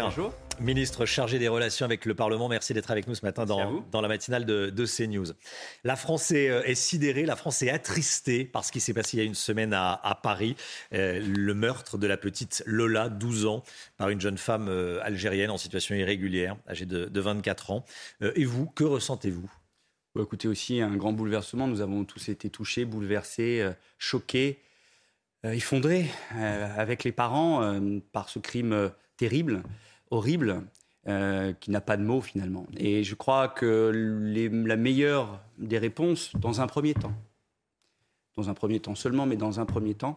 Bonjour. Ministre chargé des relations avec le Parlement, merci d'être avec nous ce matin dans, dans, la matinale de, de, CNews. La France est, euh, est, sidérée, la France est attristée par ce qui s'est passé il y a une semaine à, à Paris, euh, le meurtre de la petite Lola, 12 ans, par une jeune femme euh, algérienne en situation irrégulière, âgée de, de 24 ans. Euh, et vous, que ressentez-vous? Écoutez, aussi un grand bouleversement. Nous avons tous été touchés, bouleversés, choqués, euh, effondrés avec les parents par ce crime terrible horrible euh, qui n'a pas de mots finalement. Et je crois que la meilleure des réponses, dans un premier temps, dans un premier temps seulement, mais dans un premier temps,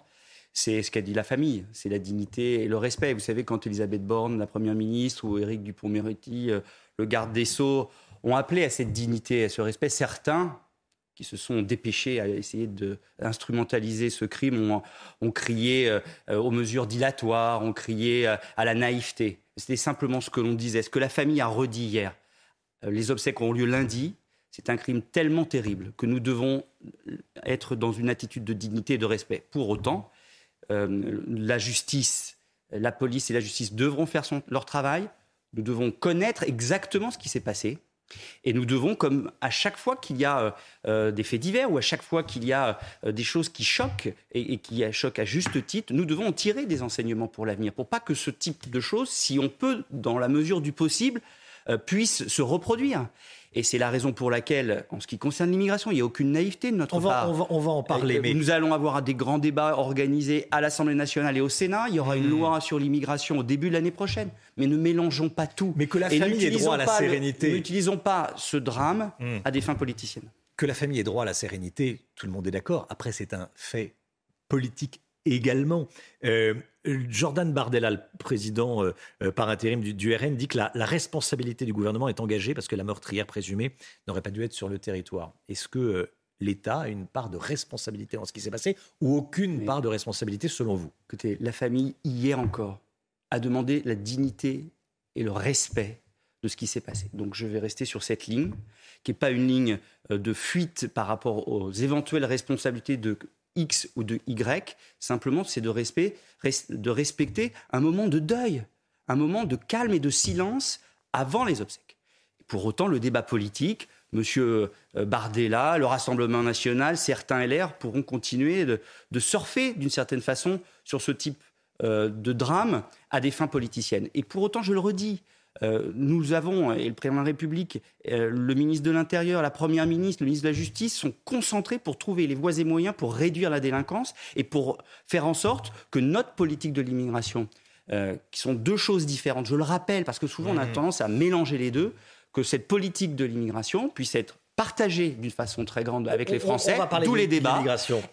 c'est ce qu'a dit la famille, c'est la dignité et le respect. Vous savez, quand Elisabeth Borne, la Première ministre, ou Éric Dupont-Moretti, euh, le garde des Sceaux, ont appelé à cette dignité, à ce respect, certains qui se sont dépêchés à essayer d'instrumentaliser ce crime ont, crié euh, aux mesures dilatoires, ont crié à la naïveté. C'était simplement ce que l'on disait, ce que la famille a redit hier. Euh, les obsèques ont lieu lundi. C'est un crime tellement terrible que nous devons être dans une attitude de dignité et de respect. Pour autant, euh, la justice, la police et la justice devront faire leur travail. Nous devons connaître exactement ce qui s'est passé. Et nous devons, comme à chaque fois qu'il y a euh, euh, des faits divers ou à chaque fois qu'il y a euh, des choses qui choquent et, qui choquent à juste titre, nous devons en tirer des enseignements pour l'avenir, pour pas que ce type de choses, si on peut, dans la mesure du possible, puisse se reproduire. Et c'est la raison pour laquelle, en ce qui concerne l'immigration, il n'y a aucune naïveté de notre on va, part. On va, on va en parler. Mais... Nous allons avoir des grands débats organisés à l'Assemblée nationale et au Sénat. Il y aura une hmm. loi sur l'immigration au début de l'année prochaine. Mais ne mélangeons pas tout. Mais que la famille ait droit à la sérénité. N'utilisons pas ce drame hmm. à des fins politiciennes. Que la famille ait droit à la sérénité, tout le monde est d'accord. Après, c'est un fait politique également. Euh, Jordan Bardella, le président euh, euh, par intérim du, RN, dit que la, responsabilité du gouvernement est engagée parce que la meurtrière présumée n'aurait pas dû être sur le territoire. Est-ce que l'État a une part de responsabilité dans ce qui s'est passé ou aucune part de responsabilité selon vous? Écoutez, la famille, hier encore, a demandé la dignité et le respect de ce qui s'est passé. Donc je vais rester sur cette ligne, qui n'est pas une ligne de fuite par rapport aux éventuelles responsabilités de X ou de Y, simplement c'est de, de respecter un moment de deuil, un moment de calme et de silence avant les obsèques. Pour autant, le débat politique, M. Euh, Bardella, le Rassemblement national, certains LR pourront continuer de, surfer d'une certaine façon sur ce type euh, de drame à des fins politiciennes. Et pour autant, je le redis, euh, nous avons, et le président de la République, euh, le ministre de l'Intérieur, la Première ministre, le ministre de la Justice sont concentrés pour trouver les voies et moyens pour réduire la délinquance et pour faire en sorte que notre politique de l'immigration, euh, qui sont deux choses différentes, je le rappelle, parce que souvent on a mmh. tendance à mélanger les deux, que cette politique de l'immigration puisse être partagée d'une façon très grande avec les Français, tous les débats,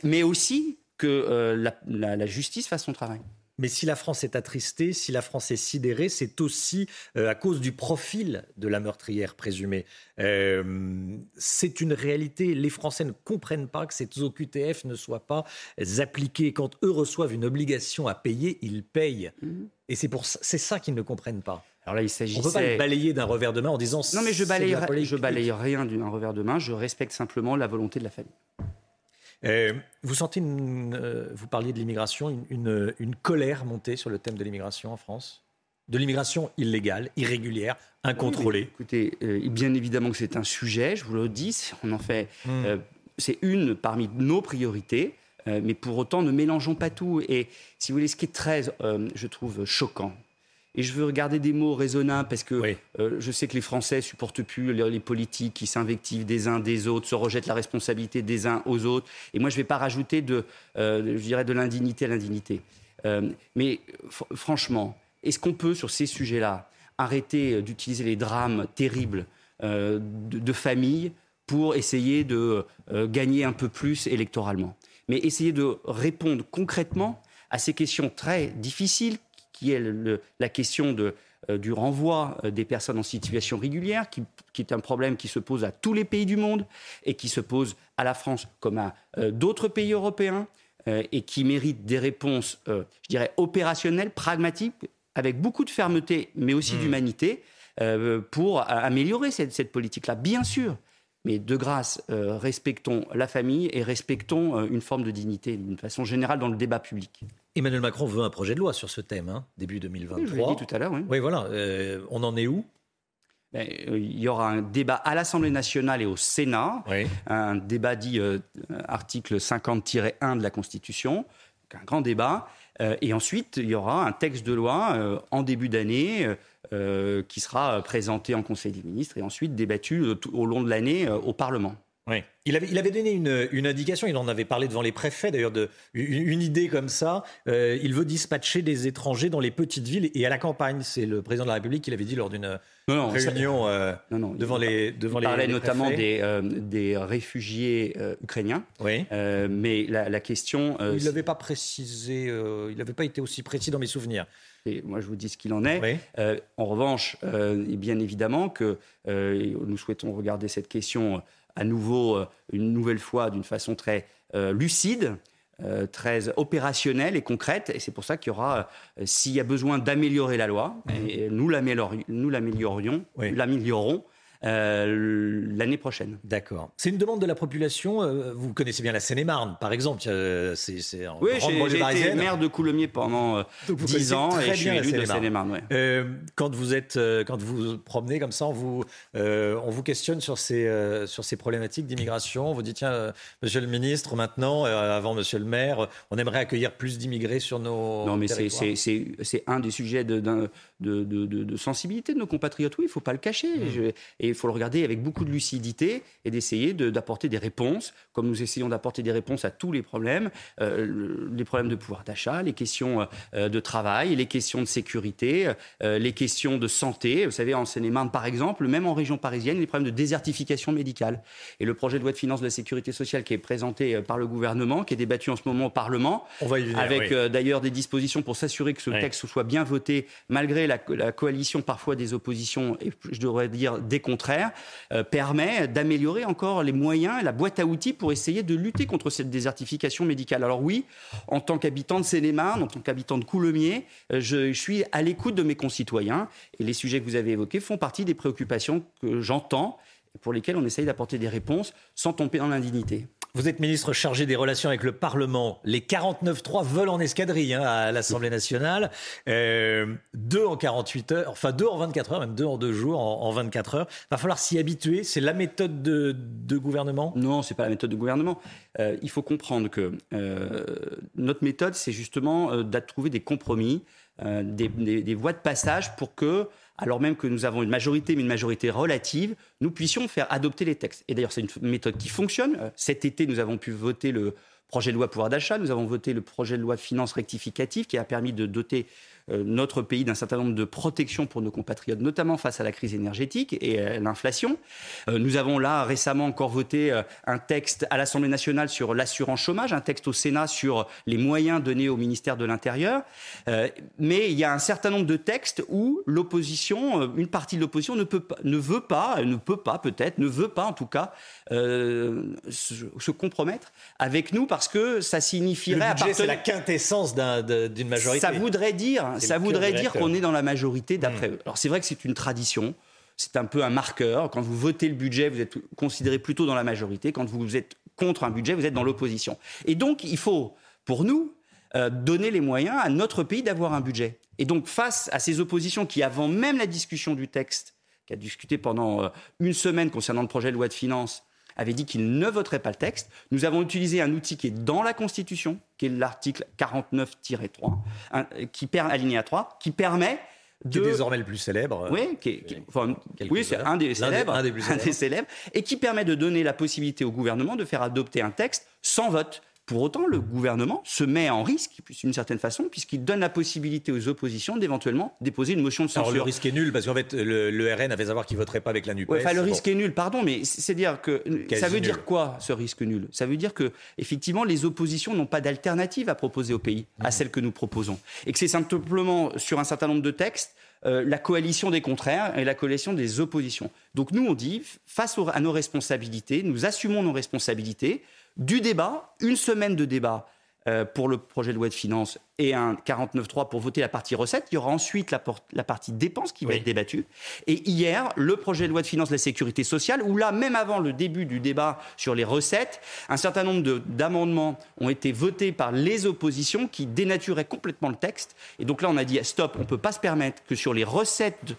mais aussi que la justice fasse son travail. Mais si la France est attristée, si la France est sidérée, c'est aussi euh, à cause du profil de la meurtrière présumée. Euh, c'est une réalité. Les Français ne comprennent pas que ces OQTF ne soient pas appliqués. Quand eux reçoivent une obligation à payer, ils payent. Mhm. Et c'est pour c'est ça qu'ils ne comprennent pas. Alors là, il s'agissait... On ne peut pas le balayer d'un revers de main en disant. Non, mais je balaye, je balaye rien d'un revers de main. Je respecte simplement la volonté de la famille. Euh, vous sentez, euh, vous parliez de l'immigration, une, colère monter sur le thème de l'immigration en France? De l'immigration illégale, irrégulière, incontrôlée? Écoutez, euh, bien évidemment que c'est un sujet, je vous le dis, on en fait. Hmm. c'est une parmi nos priorités, mais pour autant, ne mélangeons pas tout. Et si vous voulez, ce qui est très, je trouve, choquant, et je veux regarder des mots raisonnables parce que euh, je sais que les Français supportent plus les, politiques qui s'invectivent des uns des autres, se rejettent la responsabilité des uns aux autres. Et moi, je ne vais pas rajouter de, euh, je dirais, de l'indignité à l'indignité. Euh, mais franchement, est-ce qu'on peut, sur ces sujets-là, arrêter d'utiliser les drames terribles de, de familles pour essayer de gagner un peu plus électoralement? Mais essayer de répondre concrètement à ces questions très difficiles, qui est la question de, euh, du renvoi euh, des personnes en situation régulière, qui, est un problème qui se pose à tous les pays du monde et qui se pose à la France comme à euh, d'autres pays européens et qui mérite des réponses, je dirais, opérationnelles, pragmatiques, avec beaucoup de fermeté, mais aussi mmh. d'humanité, pour améliorer cette, cette politique-là. Bien sûr, mais de grâce, respectons la famille et respectons une forme de dignité d'une façon générale dans le débat public. Emmanuel Macron veut un projet de loi sur ce thème, hein, début 2023. je l'ai dit tout à l'heure, oui. Oui, voilà. Euh, on en est où? Ben, euh, il y aura un débat à l'Assemblée nationale et au Sénat, un débat dit euh, article 50-1 de la Constitution, un grand débat. Et ensuite, il y aura un texte de loi en début d'année qui sera présenté en Conseil des ministres et ensuite débattu au long de l'année au Parlement. Oui. Il avait, il avait donné une, une, indication, il en avait parlé devant les préfets d'ailleurs, de, une, idée comme ça. Euh, il veut dispatcher des étrangers dans les petites villes et à la campagne. C'est le président de la République qui l'avait dit lors d'une réunion euh, devant les devant il parlait notamment des, euh, des réfugiés ukrainiens. Oui. mais la, la question. il n'avait pas précisé, il n'avait pas été aussi précis dans mes souvenirs. Et moi, je vous dis ce qu'il en est. en revanche, bien évidemment que nous souhaitons regarder cette question à nouveau, euh, une nouvelle fois, d'une façon très euh, lucide. Euh, très opérationnelle et concrète. Et c'est pour ça qu'il y aura, s'il y a besoin d'améliorer la loi, et nous l'améliorerions, l'améliorons, euh, l'année prochaine. D'accord. C'est une demande de la population. Euh, vous connaissez bien la Seine-et-Marne, par exemple. C'est en oui, j'ai été maire de Coulommiers pendant 10 euh, ans et je suis élu de Seine-et-Marne. quand vous êtes, quand vous promenez comme ça, on vous, on vous questionne sur ces, sur ces problématiques d'immigration. On vous dit tiens, Monsieur le Ministre, maintenant, avant Monsieur le Maire, on aimerait accueillir plus d'immigrés sur nos. Non, mais c'est un des sujets de, de, de, de, sensibilité de nos compatriotes. Oui, il ne faut pas le cacher. Mmh. et il faut le regarder avec beaucoup de lucidité et d'essayer d'apporter des réponses, comme nous essayons d'apporter des réponses à tous les problèmes, euh, les problèmes de pouvoir d'achat, les questions euh, de travail, les questions de sécurité, euh, les questions de santé. Vous savez, en Seine-et-Marne, par exemple, même en région parisienne, les problèmes de désertification médicale. Et le projet de loi de finances de la sécurité sociale qui est présenté par le gouvernement, qui est débattu en ce moment au Parlement, On va y venir, avec d'ailleurs des dispositions pour s'assurer que ce texte soit bien voté, malgré la, la, coalition parfois des oppositions, et je devrais dire des contraires euh, permet d'améliorer encore les moyens et la boîte à outils pour essayer de lutter contre cette désertification médicale. Alors oui, en tant qu'habitant de Seine-et-Marne, en tant qu'habitant de Coulommiers, euh, je, je suis à l'écoute de mes concitoyens et les sujets que vous avez évoqués font partie des préoccupations que j'entends et pour lesquelles on essaye d'apporter des réponses sans tomber dans l'indignité. Vous êtes ministre chargé des relations avec le Parlement. Les 49-3 veulent en escadrille hein, à l'Assemblée nationale. Euh, deux en 48 heures, enfin deux en 24 heures, même deux en deux jours, en, 24 heures. Va falloir s'y habituer. C'est la méthode de, gouvernement? Non, c'est pas la méthode de gouvernement. Euh, il faut comprendre que euh, notre méthode, c'est justement euh, de trouver des compromis, des, des voies de passage pour que alors même que nous avons une majorité, mais une majorité relative, nous puissions faire adopter les textes. Et d'ailleurs, c'est une méthode qui fonctionne. Euh, cet été, nous avons pu voter le projet de loi pouvoir d'achat, nous avons voté le projet de loi finances rectificative qui a permis de doter notre pays d'un certain nombre de protections pour nos compatriotes, notamment face à la crise énergétique et à l'inflation. Euh, nous avons là récemment encore voté euh, un texte à l'Assemblée nationale sur l'assurance chômage, un texte au Sénat sur les moyens donnés au ministère de l'Intérieur. Mais il y a un certain nombre de textes où l'opposition, une partie de l'opposition ne, peut pas, ne veut pas, ne peut pas peut-être, ne veut pas en tout cas se, compromettre avec nous parce que ça signifierait... Le budget, c'est la quintessence d'une majorité. Ça voudrait dire ça voudrait dire qu'on est dans la majorité d'après hmm. eux. Alors c'est vrai que c'est une tradition, c'est un peu un marqueur. Quand vous votez le budget, vous êtes considéré plutôt dans la majorité. Quand vous êtes contre un budget, vous êtes dans l'opposition. Et donc il faut, pour nous, euh, donner les moyens à notre pays d'avoir un budget. Et donc face à ces oppositions qui, avant même la discussion du texte, qui a discuté pendant euh, une semaine concernant le projet de loi de finances, avait dit qu'il ne voterait pas le texte. Nous avons utilisé un outil qui est dans la Constitution, qui est l'article 49-3, qui aligné à 3, qui permet de... Qui est désormais le plus célèbre. Oui, oui c'est un des célèbres, un des, célèbres, et qui permet de donner la possibilité au gouvernement de faire adopter un texte sans vote Pour autant, le gouvernement se met en risque, d'une certaine façon, puisqu'il donne la possibilité aux oppositions d'éventuellement déposer une motion de censure. Alors le risque est nul, parce qu'en fait, le, RN a fait savoir qu'il ne voterait pas avec la NUPES. enfin, le risque est nul, pardon, mais c'est dire que ça veut dire quoi ce risque nul? Ça veut dire que effectivement, les oppositions n'ont pas d'alternative à proposer au pays à mmh. celle que nous proposons, et que c'est simplement sur un certain nombre de textes euh, la coalition des contraires et la coalition des oppositions. Donc nous, on dit, face à nos responsabilités, nous assumons nos responsabilités du débat, une semaine de débat euh, pour le projet de loi de finances et un 49.3 pour voter la partie recette. Il y aura ensuite la, la partie dépenses qui va être débattue. Et hier, le projet de loi de finances de la sécurité sociale, où là, même avant le début du débat sur les recettes, un certain nombre d'amendements ont été votés par les oppositions qui dénaturaient complètement le texte. Et donc là, on a dit stop, on ne peut pas se permettre que sur les recettes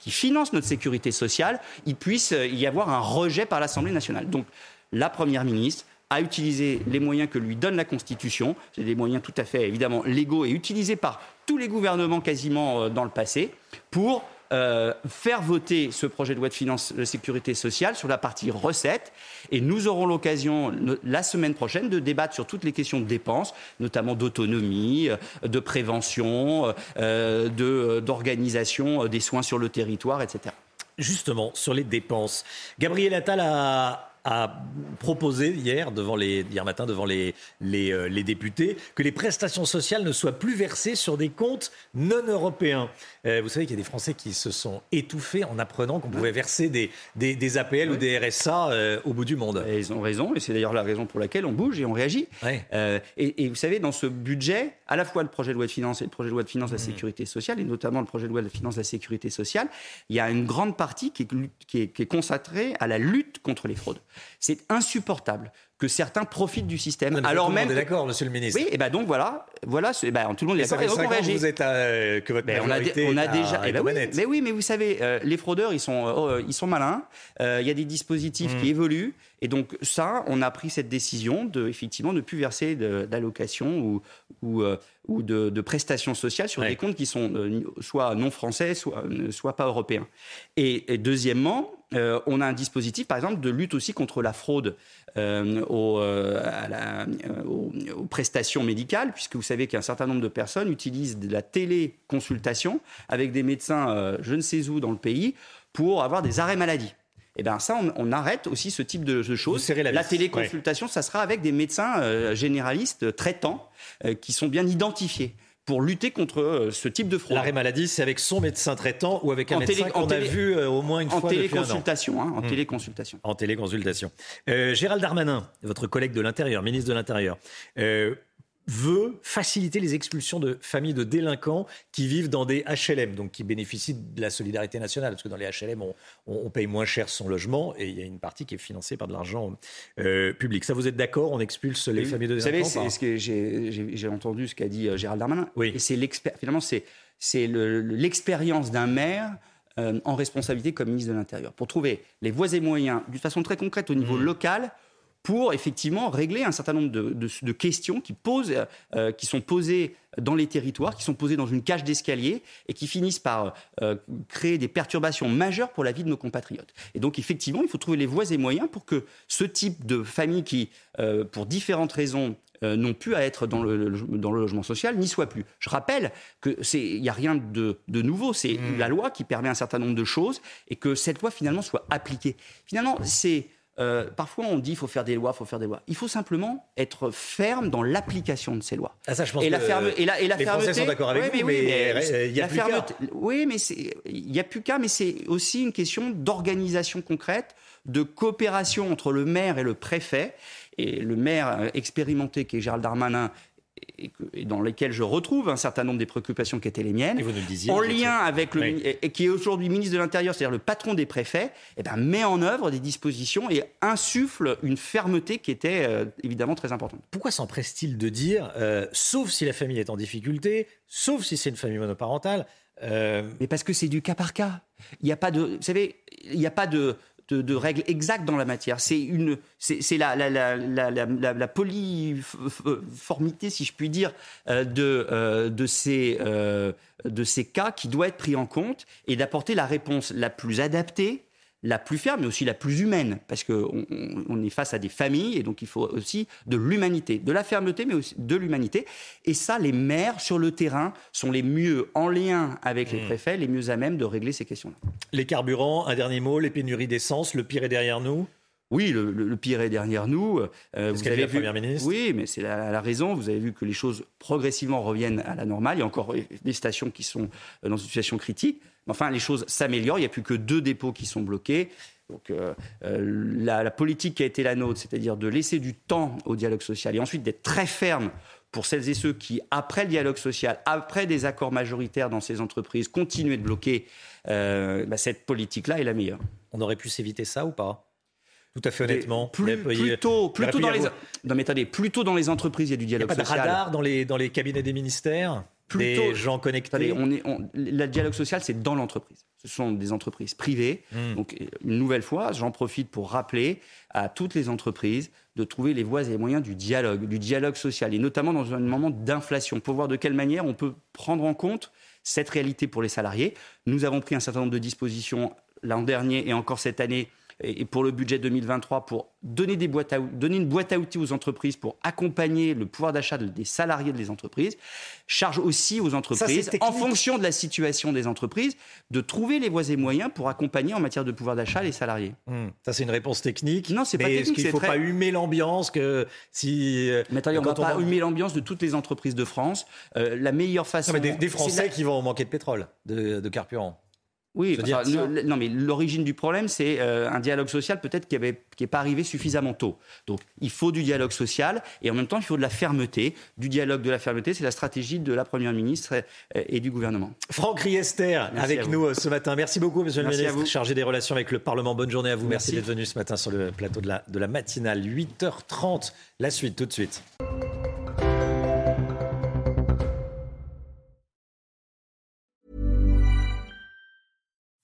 qui financent notre sécurité sociale, il puisse y avoir un rejet par l'Assemblée nationale. Donc la Première ministre à utiliser les moyens que lui donne la Constitution. C'est des moyens tout à fait évidemment légaux et utilisés par tous les gouvernements quasiment euh, dans le passé pour euh, faire voter ce projet de loi de finances de sécurité sociale sur la partie recettes. Et nous aurons l'occasion la semaine prochaine de débattre sur toutes les questions de dépenses, notamment d'autonomie, euh, de prévention, d'organisation des soins sur le territoire, etc. Justement, sur les dépenses, Gabriel Attal a a proposé hier, devant les, hier matin devant les, les, euh, les, députés que les prestations sociales ne soient plus versées sur des comptes non européens. Euh, vous savez qu'il y a des Français qui se sont étouffés en apprenant qu'on pouvait verser des, des, APL ou des RSA euh, au bout du monde. Et ils ont raison, et c'est d'ailleurs la raison pour laquelle on bouge et on réagit. Et, et, vous savez, dans ce budget, à la fois le projet de loi de finances et le projet de loi de finances de la sécurité sociale, et notamment le projet de loi de finances de la sécurité sociale, il y a une grande partie qui est, qui est, qui est consacrée à la lutte contre les fraudes. C'est insupportable que certains profitent du système. alors même. est d'accord, Monsieur le Ministre. Oui, et ben donc voilà, voilà, ben, tout le monde est d'accord. Vous êtes euh, que votre ben, on a, on a déjà. Eh ben oui, mais oui, mais vous savez, euh, les fraudeurs, ils sont, oh, ils sont malins. Euh, il y a des dispositifs hmm. qui évoluent, et donc ça, on a pris cette décision de effectivement ne plus verser d'allocations ou ou, ou de, de, prestations sociales sur des comptes qui sont soit non français, soit soit pas européens. Et, et deuxièmement, on a un dispositif, par exemple, de lutte aussi contre la fraude euh, euh, euh, aux, prestations médicales, puisque vous savez qu'un certain nombre de personnes utilisent de la téléconsultation avec des médecins je ne sais où dans le pays pour avoir des arrêts maladie. Et eh bien ça, on, arrête aussi ce type de, choses. La, téléconsultation, ça sera avec des médecins généralistes traitants qui sont bien identifiés pour lutter contre euh, ce type de fraude. L'arrêt maladie, c'est avec son médecin traitant ou avec un médecin qu'on a vu euh, au moins une en fois téléconsultation, hein, en hmm. téléconsultation. En téléconsultation. Euh, Gérald Darmanin, votre collègue de l'Intérieur, ministre de l'Intérieur, veut faciliter les expulsions de familles de délinquants qui vivent dans des HLM, donc qui bénéficient de la solidarité nationale, parce que dans les HLM, on, paye moins cher son logement et il y a une partie qui est financée par de l'argent euh, public. Ça, vous êtes d'accord On expulse les familles de délinquants Vous savez, ce que j'ai entendu ce qu'a dit euh, Gérald Darmanin. Oui. Et c'est finalement c'est l'expérience d'un maire. Euh, en responsabilité comme ministre de l'Intérieur, pour trouver les voies et moyens, d'une façon très concrète au niveau mmh. local, pour effectivement régler un certain nombre de, questions qui, posent, euh, qui sont posées dans les territoires, qui sont posées dans une cage d'escalier et qui finissent par euh, créer des perturbations majeures pour la vie de nos compatriotes. Et donc effectivement, il faut trouver les voies et moyens pour que ce type de famille qui, euh, pour différentes raisons, n'ont plus à être dans le, dans le logement social, n'y soit plus. Je rappelle que il n'y a rien de, de nouveau, c'est mmh. la loi qui permet un certain nombre de choses et que cette loi finalement soit appliquée. Finalement, c'est euh, parfois, on dit qu'il faut faire des lois, il faut faire des lois. Il faut simplement être ferme dans dans de ces lois. Ah, ça, je pense et la ferme, et la, et la les fermeté, Français sont d'accord avec vous, mais, il n'y a plus qu'à. Oui, mais il n'y a plus qu'à, mais c'est aussi une question d'organisation concrète, de coopération entre le maire et le préfet. Et le maire expérimenté qui est Gérald Darmanin et, dans lesquels je retrouve un certain nombre des préoccupations qui étaient les miennes, en lien avec le et, qui est aujourd'hui ministre de l'Intérieur, c'est-à-dire le patron des préfets, et eh ben, met en œuvre des dispositions et insuffle une fermeté qui était euh, évidemment très importante. Pourquoi s'empresse-t-il de dire, euh, sauf si la famille est en difficulté, sauf si c'est une famille monoparentale, euh, Mais parce que c'est du cas par cas. Il n'y a pas de, vous savez, il n'y a pas de, de, règles exactes dans la matière. C'est une, c'est la, la, la, la, polyformité, si je puis dire, euh, de, euh, de, ces, euh, de ces cas qui doit être pris en compte et d'apporter la réponse la plus adaptée la plus ferme, mais aussi la plus humaine, parce qu'on on est face à des familles, et donc il faut aussi de l'humanité, de la fermeté, mais aussi de l'humanité. Et ça, les maires sur le terrain sont les mieux en lien avec les mmh. préfets, les mieux à même de régler ces questions-là. Les carburants, un dernier mot, les pénuries d'essence, le pire est derrière nous? Oui, le, pire est derrière nous. Euh, vous avez la Première ministre Oui, mais c'est la, la, raison. Vous avez vu que les choses progressivement reviennent à la normale. Il y a encore des stations qui sont euh, dans une situation critique. Mais enfin, les choses s'améliorent. Il n'y a plus que deux dépôts qui sont bloqués. Donc euh, la, politique qui a été la nôtre, c'est-à-dire de laisser du temps au dialogue social et ensuite d'être très ferme pour celles et ceux qui, après le dialogue social, après des accords majoritaires dans ces entreprises, continuent de bloquer, bah, cette politique-là est la meilleure. On aurait pu s'éviter ça ou pas? Tout à fait honnêtement. Plus, plutôt, plutôt dans les. Non, mais attendez, plutôt dans les entreprises, il y a du dialogue social. Il n'y a pas de radar dans les, dans les cabinets des ministères? Plutôt, des gens connectés on est, Le dialogue social, c'est dans l'entreprise. Ce sont des entreprises privées. Hmm. Donc, une nouvelle fois, j'en profite pour rappeler à toutes les entreprises de trouver les voies et les moyens du dialogue, du dialogue social, et notamment dans un moment d'inflation, pour voir de quelle manière on peut prendre en compte cette réalité pour les salariés. Nous avons pris un certain nombre de dispositions l'an dernier et encore cette année et pour le budget 2023 pour donner, des boîtes à, donner une boîte à outils aux entreprises pour accompagner le pouvoir d'achat des salariés des entreprises. Charge aussi aux entreprises, en fonction de la situation des entreprises, de trouver les voies et moyens pour accompagner en matière de pouvoir d'achat les salariés. Hmm. Ça, c'est une réponse technique. Non, c'est pas technique. Est-ce qu'il ne faut pas humer l'ambiance que si. Euh, Mais attendez, on ne va pas humer l'ambiance de toutes les entreprises de France. Euh, la meilleure façon. Non, mais des, Français qui vont manquer de pétrole, de, de carburant. Oui, non, mais l'origine du problème, c'est euh, un dialogue social peut-être qui n'est pas arrivé suffisamment tôt. Donc, il faut du dialogue social et en même temps, il faut de la fermeté. Du dialogue, de la fermeté, c'est la stratégie de la Première ministre et, du gouvernement. Franck Riester, avec nous euh, ce matin. Merci beaucoup, monsieur le ministre, chargé des relations avec le Parlement. Bonne journée à vous. Merci, Merci d'être venu ce matin sur le plateau de la, de la matinale. 8h30, la suite tout de suite.